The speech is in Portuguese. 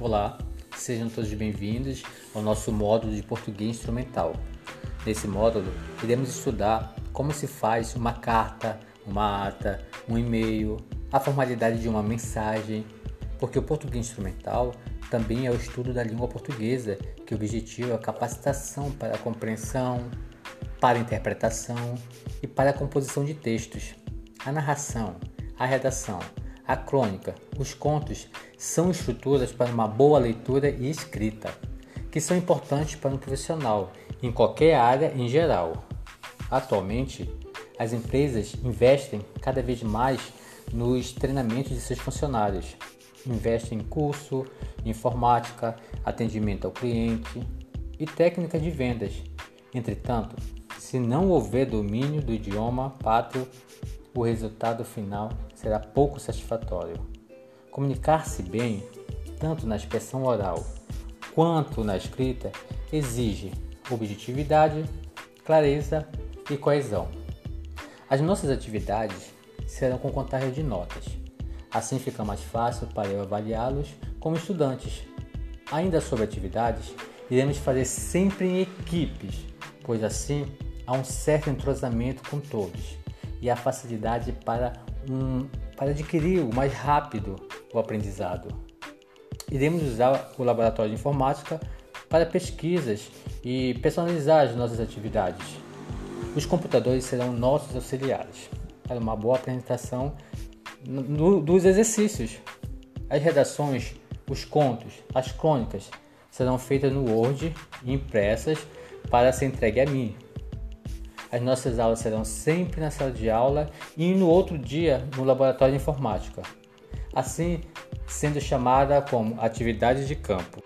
Olá, sejam todos bem-vindos ao nosso módulo de português instrumental. Nesse módulo, iremos estudar como se faz uma carta, uma ata, um e-mail, a formalidade de uma mensagem, porque o português instrumental também é o estudo da língua portuguesa, que objetiva a capacitação para a compreensão, para a interpretação e para a composição de textos. A narração, a redação, a crônica, os contos são estruturas para uma boa leitura e escrita, que são importantes para um profissional em qualquer área em geral. Atualmente, as empresas investem cada vez mais nos treinamentos de seus funcionários. Investem em curso, informática, atendimento ao cliente e técnica de vendas. Entretanto, se não houver domínio do idioma pátrio, o resultado final será pouco satisfatório. Comunicar-se bem, tanto na expressão oral quanto na escrita, exige objetividade, clareza e coesão. As nossas atividades serão com contagem de notas. Assim fica mais fácil para eu avaliá-los como estudantes. Ainda sobre atividades, iremos fazer sempre em equipes, pois assim há um certo entrosamento com todos e a facilidade para, um, para adquirir o mais rápido o aprendizado. Iremos usar o laboratório de informática para pesquisas e personalizar as nossas atividades. Os computadores serão nossos auxiliares para uma boa apresentação dos exercícios. As redações, os contos, as crônicas serão feitas no Word e impressas para ser entregue a mim. As nossas aulas serão sempre na sala de aula e no outro dia no laboratório de informática, assim sendo chamada como atividade de campo.